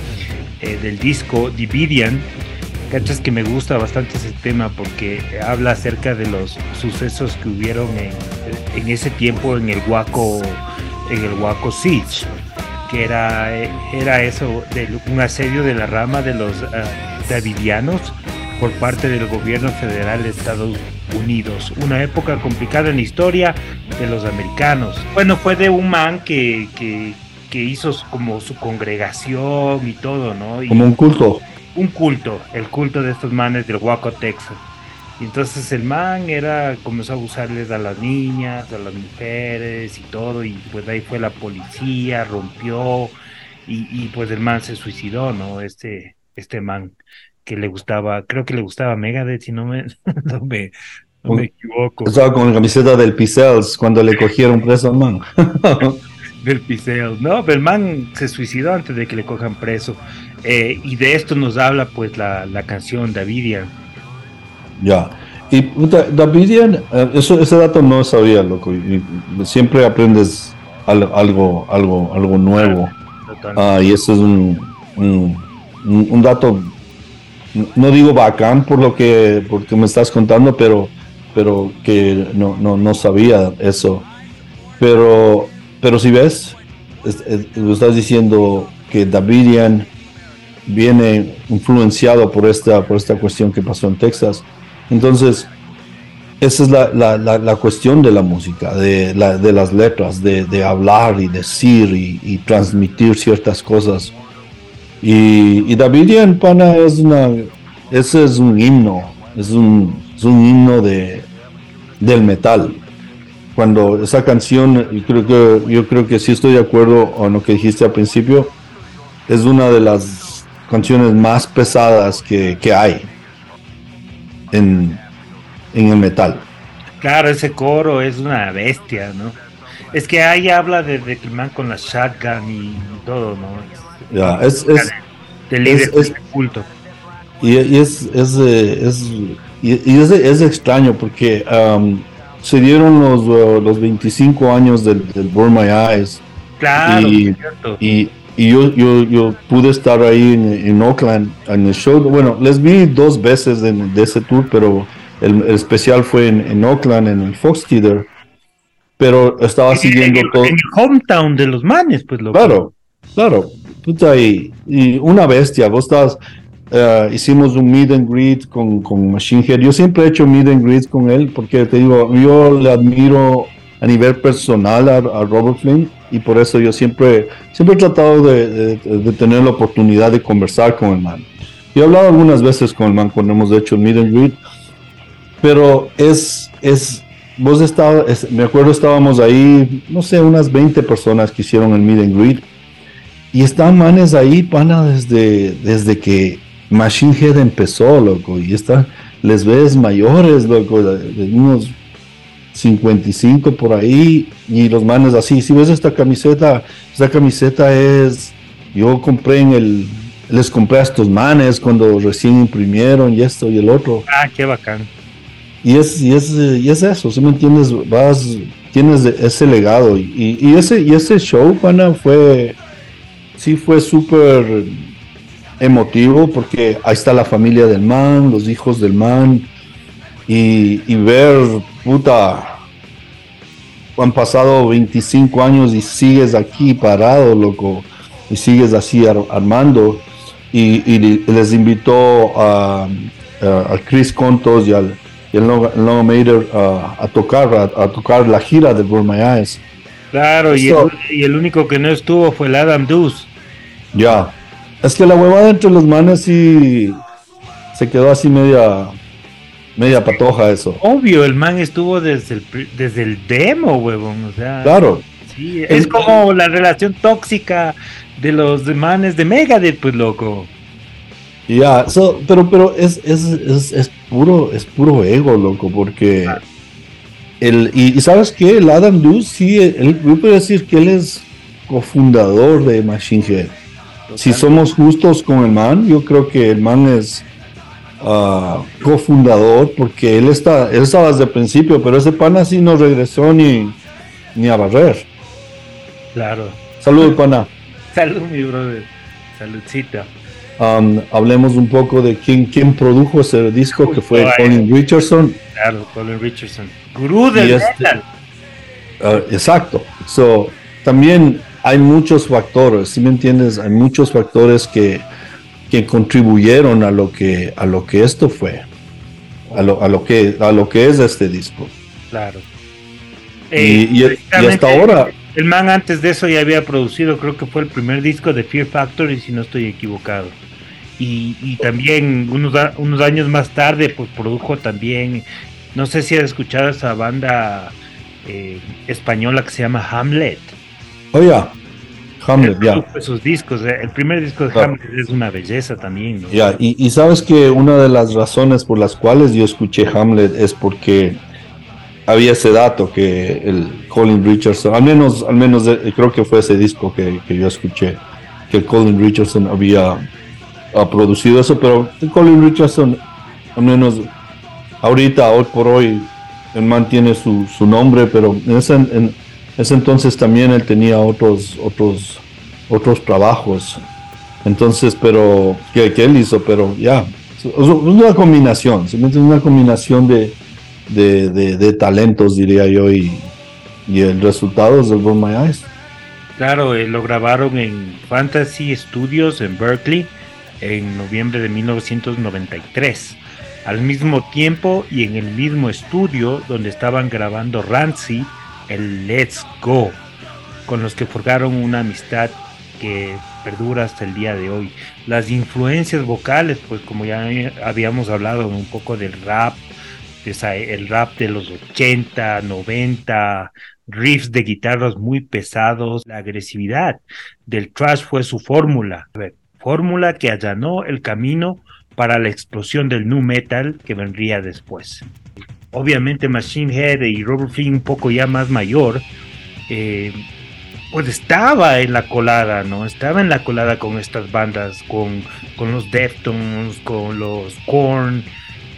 eh, del disco, Dividian. Cachas que me gusta bastante ese tema porque habla acerca de los sucesos que hubieron en, en ese tiempo en el Waco, en el Waco Siege, que era, eh, era eso, un asedio de la rama de los davidianos por parte del gobierno federal de Estados Unidos. Una época complicada en la historia de los americanos. Bueno, fue de un man que, que, que hizo como su congregación y todo, ¿no? Y Como un culto. un culto, el culto de estos manes del Waco, Texas. Y entonces el man era, comenzó a abusarles a las niñas, a las mujeres y todo, y pues ahí fue la policía, rompió, y, y pues el man se suicidó, ¿no? Este, este man que le gustaba, creo que le gustaba Megadeth, si no me, no me, no me equivoco, Estaba con la camiseta del Pixels cuando le cogieron preso al man. del piseo. No, pero el man se suicidó antes de que le cojan preso. Eh, y de esto nos habla pues la, la canción Davidian. ya. Y Davidian, eh, eso, ese dato no sabía, loco. y- y siempre aprendes al- algo, algo, algo nuevo. Ah, y eso es un- un dato, no digo bacán por lo que, porque me estás contando, pero, pero que no, no, no sabía eso. Pero, pero si ves, estás diciendo que Davidian viene influenciado por esta, por esta cuestión que pasó en Texas. Entonces, esa es la, la, la, cuestión de la música, de, de las letras, de, de hablar y decir y transmitir ciertas cosas. Y, y Davidian Pana es una, ese es un himno, es un, es un himno de, del metal. Cuando esa canción, yo creo que, yo creo que sí estoy de acuerdo con lo que dijiste al principio, es una de las canciones más pesadas que, que hay en, en el metal. Claro, ese coro es una bestia, ¿no? Es que ahí habla de, de que con la shotgun y, todo, ¿no? Ya, es, es, líder es- del culto. y, y es, es, eh, es- y, y es, es extraño porque um, se dieron los, uh, los 25 años del, del Burn My Eyes Claro, Y- cierto. y, y yo, yo, yo pude estar ahí en, en Oakland en el show. Bueno, les vi dos veces en, de ese tour, pero el, el especial fue en, en Oakland, en el Fox Theater. Pero estaba en, siguiendo todo. en el hometown de los manes, pues lo Claro, claro. Puta, y, y una bestia. Vos estás. eh, hicimos un meet and greet con, con Machine Head. Yo siempre he hecho meet and greets con él porque te digo, yo le admiro a nivel personal a, a Robert Flynn y por eso yo siempre, siempre he tratado de, de- de tener la oportunidad de conversar con el man. Yo he hablado algunas veces con el man cuando hemos hecho el meet and greet, pero es, es, vos estabas, me acuerdo estábamos ahí, no sé, unas 20 personas que hicieron el meet and greet y están manes ahí, pana, desde, desde que Machine Head empezó, loco, y está, les ves mayores, loco, de, unos 55 por ahí, y los manes así, si ves esta camiseta, esta camiseta es, yo compré en el, les compré a estos manes cuando recién imprimieron y esto y el otro. Ah, qué bacán. Y es, y es, y es eso, si me entiendes? Vas, tienes ese legado. Y, y ese, y ese show, pana, fue, sí fue súper emotivo porque ahí está la familia del man, los hijos del man. Y, y ver, puta, han pasado 25 años y sigues aquí parado, loco. Y sigues así ar- armando. Y, y les invitó a, a, Chris Contos y al, y el Long, el Long Mater a, a tocar a, a tocar la gira de Burn My Eyes. Claro, y el, y el único que no estuvo fue el Adam Deuce. Ya. Es que la huevada entre los manes sí se quedó así media media patoja eso. Obvio, el man estuvo desde el, desde el demo, huevón. O sea, Claro. sí, es El- como la relación tóxica de los manes de Megadeth, pues loco. Ya, so, pero pero es, es, es, es puro es puro ego, loco, porque Ah. el y, y sabes qué, el Adam Deuce sí, él, yo puedo decir que él es cofundador de Machine Head. Si somos justos con el man, yo creo que el man es ah, cofundador, porque él, está, él estaba desde el principio, pero ese pana sí no regresó ni, ni a barrer. Claro. Salud, pana. Salud, mi brother. Saludcita. Um, hablemos un poco de quién, quién produjo ese disco, que fue Colin Richardson. Claro, Colin Richardson. Gurú del este- metal. Ah, exacto. So, también hay muchos factores, ¿sí me entiendes? Hay muchos factores que, que contribuyeron a lo que, a lo que esto fue, a lo, a lo, que, a lo que es este disco. Claro. Y- Eh, y- y precisamente, hasta ahora- El man antes de eso ya había producido, creo que fue el primer disco de Fear Factory, si no estoy equivocado. Y, y también unos, unos años más tarde, pues produjo también, no sé si has escuchado esa banda eh, española que se llama Hamlet. Oh, Hamlet, ya. Esos discos, eh, el primer disco de Claro. Hamlet es una belleza también, ¿no? Ya, y, y sabes que una de las razones por las cuales yo escuché Hamlet es porque había ese dato que el Colin Richardson, al menos, al menos eh, creo que fue ese disco que, que yo escuché, que el Colin Richardson había ha producido eso, pero el Colin Richardson, al menos ahorita, hoy por hoy, el man tiene su, su nombre, pero en ese, en ese entonces también él tenía otros, otros, otros trabajos. Entonces, pero que, él hizo, pero ya, es una combinación, una combinación de, de, de- talentos, diría yo, y, y el resultado es el Burn My Eyes. Claro, eh, lo grabaron en Fantasy Studios en Berkeley en noviembre de 1993. Al mismo tiempo y en el mismo estudio donde estaban grabando Rancy, el Let's Go, con los que forjaron una amistad que perdura hasta el día de hoy. Las influencias vocales, pues como ya habíamos hablado un poco del rap, de el rap de los 80, 90, riffs de guitarras muy pesados, la agresividad del trash fue su fórmula, fórmula que allanó el camino para la explosión del nu metal que vendría después. Obviamente Machine Head y Robert Flynn un poco ya más mayor, eh, pues estaba en la colada, ¿no? Estaba en la colada con estas bandas, con, con los Deftones, con los Korn,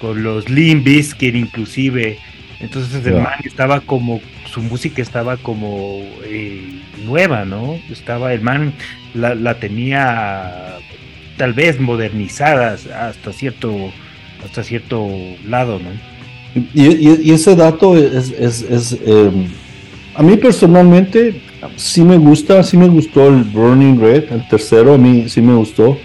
con los Limp Bizkit inclusive. Entonces el man estaba como, su música estaba como eh, nueva, ¿no? Estaba, el man la, la tenía tal vez modernizada hasta cierto, hasta cierto lado, ¿no? Y, ese dato es, es- eh, a mí personalmente sí me gusta, sí me gustó el Burning Red, el tercero a mí sí me gustó,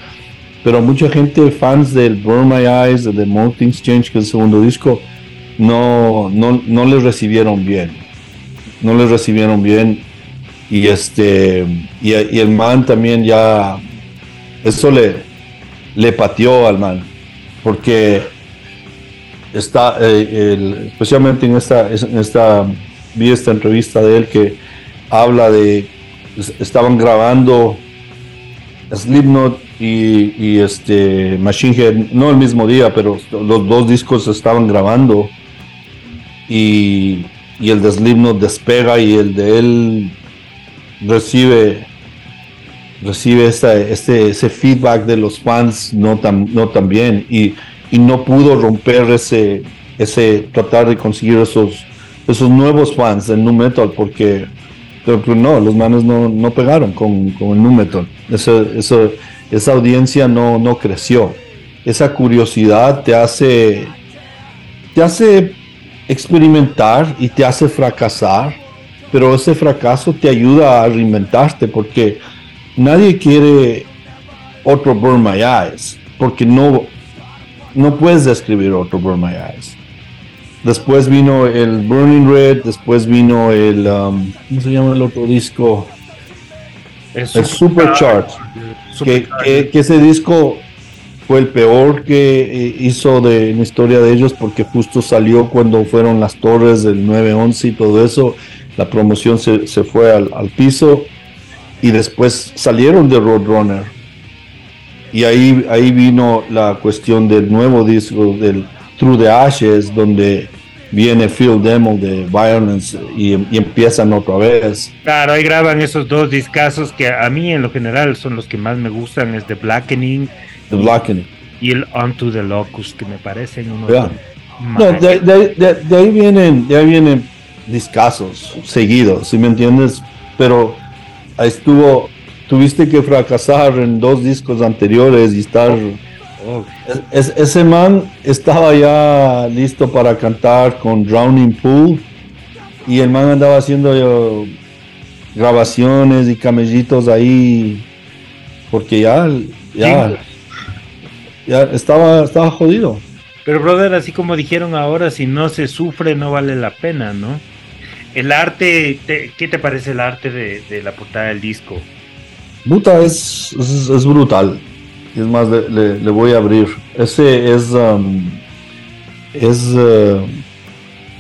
pero mucha gente, fans del Burn My Eyes, de The More Things Change, que es el segundo disco, no, no, no les recibieron bien, no les recibieron bien y este y, y el man también ya eso le, le pateó al man porque está, eh, especialmente en esta, vi esta entrevista de él que habla de, es- estaban grabando Slipknot y, este Machine Head, no el mismo día, pero los dos discos estaban grabando y, y el de Slipknot despega y el de él recibe recibe este, ese feedback de los fans no tan, no tan bien. Y, y no pudo romper ese, ese tratar de conseguir esos, esos nuevos fans del nu metal porque no, los manes no, no pegaron con, con el nu metal. Eso- esa audiencia no, no creció. Esa curiosidad te hace, te hace experimentar y te hace fracasar, pero ese fracaso te ayuda a reinventarte porque nadie quiere otro Burn My Eyes, porque no, no puedes describir otro Burn My Eyes. Después vino el Burning Red, después vino el, um, ¿cómo se llama el otro disco? El Supercharged. Que, que- que ese disco fue el peor que eh, hizo de, en la historia de ellos porque justo salió cuando fueron las torres del 911 y todo eso. La promoción se, se fue al, al piso y después salieron de Roadrunner. Y ahí, ahí vino la cuestión del nuevo disco, del Through the Ashes, donde viene Phil Demo de Violence y, y empiezan otra vez. Claro, ahí graban esos dos discazos que a mí en lo general son los que más me gustan, es The Blackening The Blackening. y el Onto the Locust, que me parecen unos. Ya. No, de, de- de- de ahí vienen, de ahí vienen discasos seguidos, ¿sí me entiendes? Pero ahí estuvo, tuviste que fracasar en dos discos anteriores y estar. Oh, es- es- ese man estaba ya listo para cantar con Drowning Pool y el man andaba haciendo yo, grabaciones y camellitos ahí porque ya, ya, Sí. ya estaba, estaba jodido. Pero, brother, así como dijeron ahora, si no se sufre, no vale la pena, ¿no? El arte, te- ¿qué te parece el arte de, de la portada del disco? Puta, es, es, brutal. Es más, le, le- voy a abrir. Ese es. um, es. uh,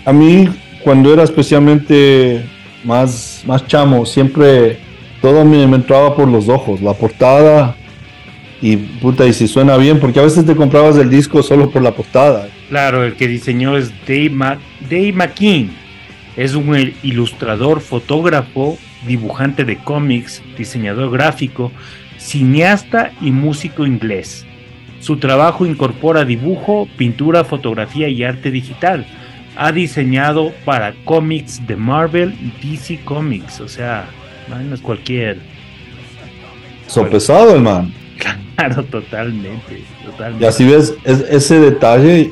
a mí, cuando era especialmente más, más chamo, siempre todo me, entraba por los ojos. La portada. Y puta, y si suena bien, porque a veces te comprabas el disco solo por la portada. Claro, el que diseñó es Dave, Ma- Dave McKean. Es un ilustrador, fotógrafo, dibujante de cómics, diseñador gráfico, cineasta y músico inglés. Su trabajo incorpora dibujo, pintura, fotografía y arte digital. Ha diseñado para cómics de Marvel y DC Comics, o sea, no es cualquier. Sopesado el man. Claro, totalmente, totalmente. Y así ves, es- ese detalle,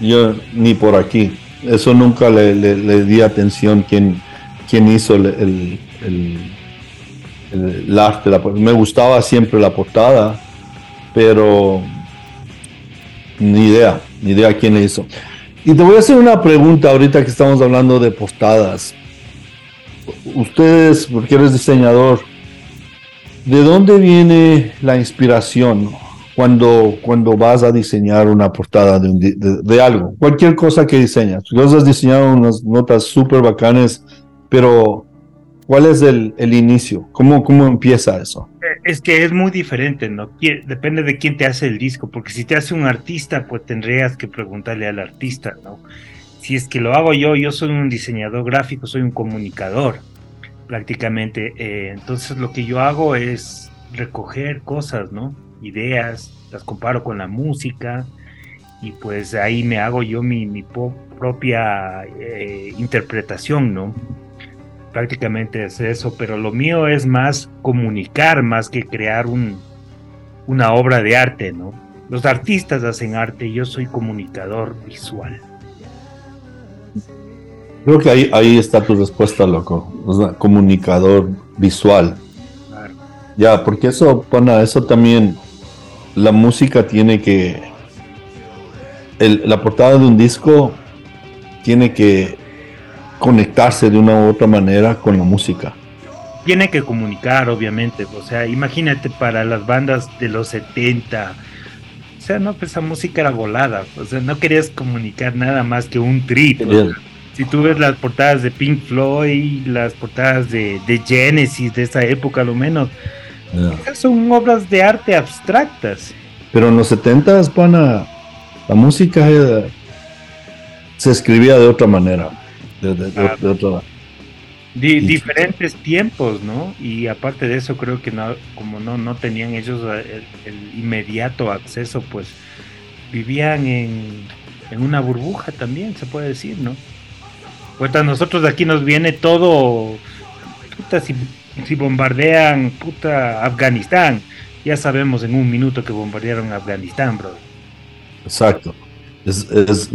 yo ni por aquí. Eso nunca le, le- le di atención quién, quién hizo el, el- el- arte. me gustaba siempre la portada, pero ni idea, ni idea quién le hizo. Y te voy a hacer una pregunta ahorita que estamos hablando de portadas. Ustedes, porque eres diseñador, ¿De dónde viene la inspiración cuando, cuando vas a diseñar una portada de algo? Cualquier cosa que diseñas. Tú has diseñado unas notas súper bacanes, pero ¿cuál es el, el inicio? ¿Cómo, ¿Cómo empieza eso? Es que es muy diferente, ¿no? Depende de quién te hace el disco, porque si te hace un artista, pues tendrías que preguntarle al artista, ¿no? Si es que lo hago yo, yo soy un diseñador gráfico, soy un comunicador, prácticamente. eh, entonces lo que yo hago es recoger cosas, ¿no? Ideas, las comparo con la música y pues ahí me hago yo mi, mi propia eh, interpretación, ¿no? Prácticamente es eso, pero lo mío es más comunicar más que crear un, una obra de arte, ¿no? Los artistas hacen arte, yo soy comunicador visual. Creo que ahí, ahí está tu respuesta, loco. O sea, comunicador visual. Claro. Ya, porque eso, pana, eso también, la música tiene que, el- la portada de un disco tiene que conectarse de una u otra manera con la música. Tiene que comunicar, obviamente, o sea, imagínate para las bandas de los 70, o sea, no, pues esa música era volada, o sea, no querías comunicar nada más que un trip. o sea, si tú ves las portadas de Pink Floyd, las portadas de, de Genesis de esa época, lo menos, son obras de arte abstractas. Pero en los 70 pana, la música se escribía de otra manera. De- de- Ah. de Di- diferentes tiempos, ¿no? Y aparte de eso, creo que no, como no, no tenían ellos eh, el, el inmediato acceso, pues vivían en, en una burbuja también, se puede decir, ¿no? Pues a nosotros de aquí nos viene todo, puta, si, si bombardean, puta, Afganistán, ya sabemos en un minuto que bombardearon Afganistán, bro. Exacto. Es, es-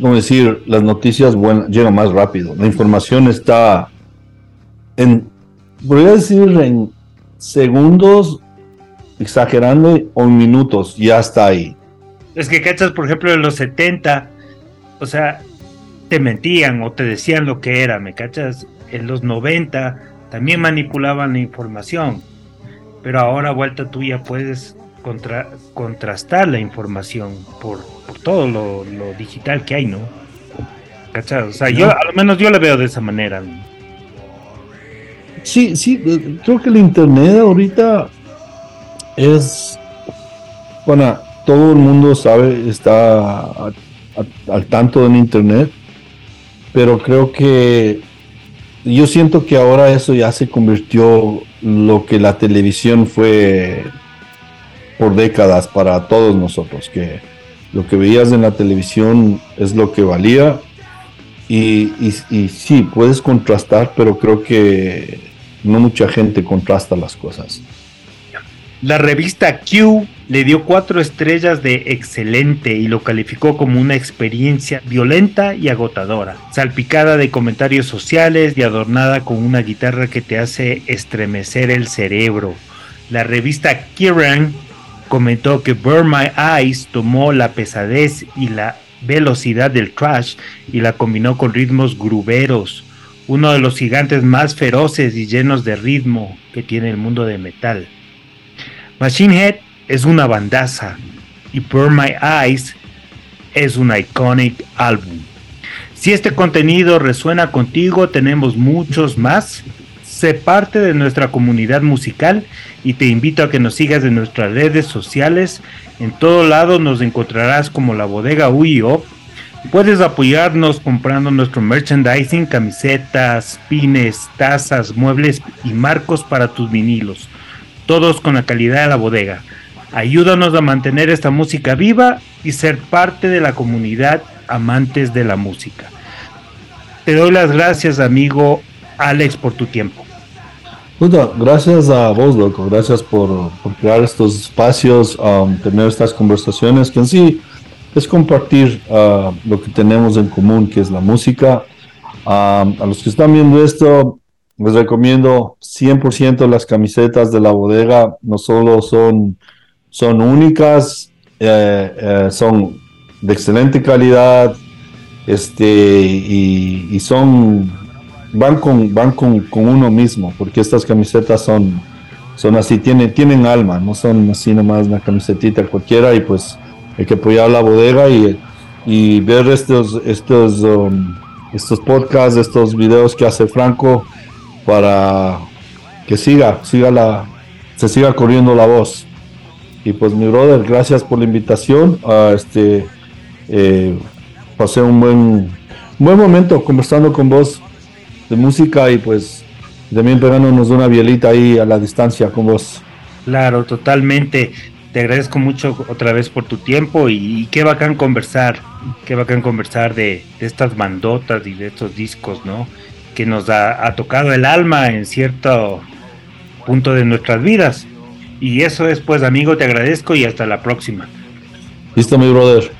como decir, las noticias buenas llegan más rápido. La información está en, voy a decir, en segundos, exagerando, o en minutos, ya está ahí. Es que cachas, por ejemplo, en los 70, o sea, te mentían o te decían lo que era, ¿me cachas? En los 90 también manipulaban la información, pero ahora a vuelta tuya puedes contra- contrastar la información por todo lo, lo digital que hay, ¿no? ¿Cachas? O sea, yo, a lo menos yo la veo de esa manera. ¿no? Sí, sí, eh, creo que el internet ahorita es, bueno, todo el mundo sabe, está a- a- al tanto del internet, pero creo que yo siento que ahora eso ya se convirtió lo que la televisión fue por décadas para todos nosotros, que lo que veías en la televisión es lo que valía. Y, sí, puedes contrastar, pero creo que no mucha gente contrasta las cosas. La revista Q le dio cuatro estrellas de excelente y lo calificó como una experiencia violenta y agotadora, salpicada de comentarios sociales y adornada con una guitarra que te hace estremecer el cerebro. La revista Kiran comentó que Burn My Eyes tomó la pesadez y la velocidad del trash y la combinó con ritmos gruberos, uno de los gigantes más feroces y llenos de ritmo que tiene el mundo de metal. Machine Head es una bandaza y Burn My Eyes es un iconic álbum. Si este contenido resuena contigo, tenemos muchos más. Sé parte de nuestra comunidad musical y te invito a que nos sigas en nuestras redes sociales. En todo lado nos encontrarás como la bodega UIO. Puedes apoyarnos comprando nuestro merchandising, camisetas, pines, tazas, muebles y marcos para tus vinilos todos con la calidad de la bodega. Ayúdanos a mantener esta música viva y ser parte de la comunidad amantes de la música. Te doy las gracias, amigo Alex, por tu tiempo. Gracias a vos, loco. Gracias por, crear estos espacios, um, tener estas conversaciones, que en sí es compartir uh, lo que tenemos en común, que es la música. Um, a los que están viendo esto, les recomiendo 100% las camisetas de la bodega. No solo son, son únicas, eh, eh, son de excelente calidad este, y, son, van, con, van con, uno mismo, porque estas camisetas son, son así, tienen, tienen alma, no son así nomás una camisetita cualquiera y pues hay que apoyar la bodega y, y ver estos, estos, um, estos podcasts, estos videos que hace Franco para que siga, siga la, se siga corriendo la voz. Y pues mi brother, gracias por la invitación. a este, eh, pasé un buen, buen momento conversando con vos de música y pues también pegándonos una bielita ahí a la distancia con vos. Claro, totalmente. Te agradezco mucho otra vez por tu tiempo y, qué bacán conversar, qué bacán conversar de, de estas bandotas y de estos discos, ¿no? que nos ha, tocado el alma en cierto punto de nuestras vidas. Y eso es pues amigo, te agradezco y hasta la próxima. Listo mi brother.